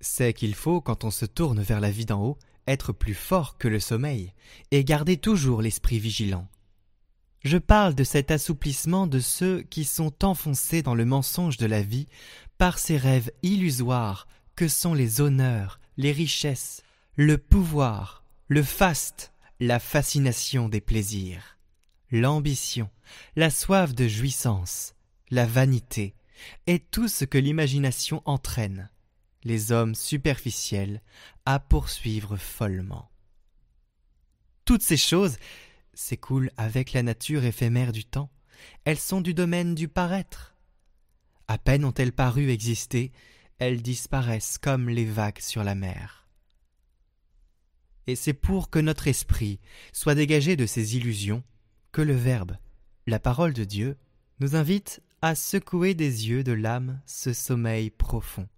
C'est qu'il faut, quand on se tourne vers la vie d'en haut, être plus fort que le sommeil, et garder toujours l'esprit vigilant. Je parle de cet assouplissement de ceux qui sont enfoncés dans le mensonge de la vie par ces rêves illusoires que sont les honneurs, les richesses, le pouvoir, le faste, la fascination des plaisirs, l'ambition, la soif de jouissance, la vanité, et tout ce que l'imagination entraîne, les hommes superficiels, à poursuivre follement. Toutes ces choses s'écoulent avec la nature éphémère du temps, elles sont du domaine du paraître. À peine ont-elles paru exister, elles disparaissent comme les vagues sur la mer. Et c'est pour que notre esprit soit dégagé de ces illusions que le Verbe, la parole de Dieu, nous invite à secouer des yeux de l'âme ce sommeil profond.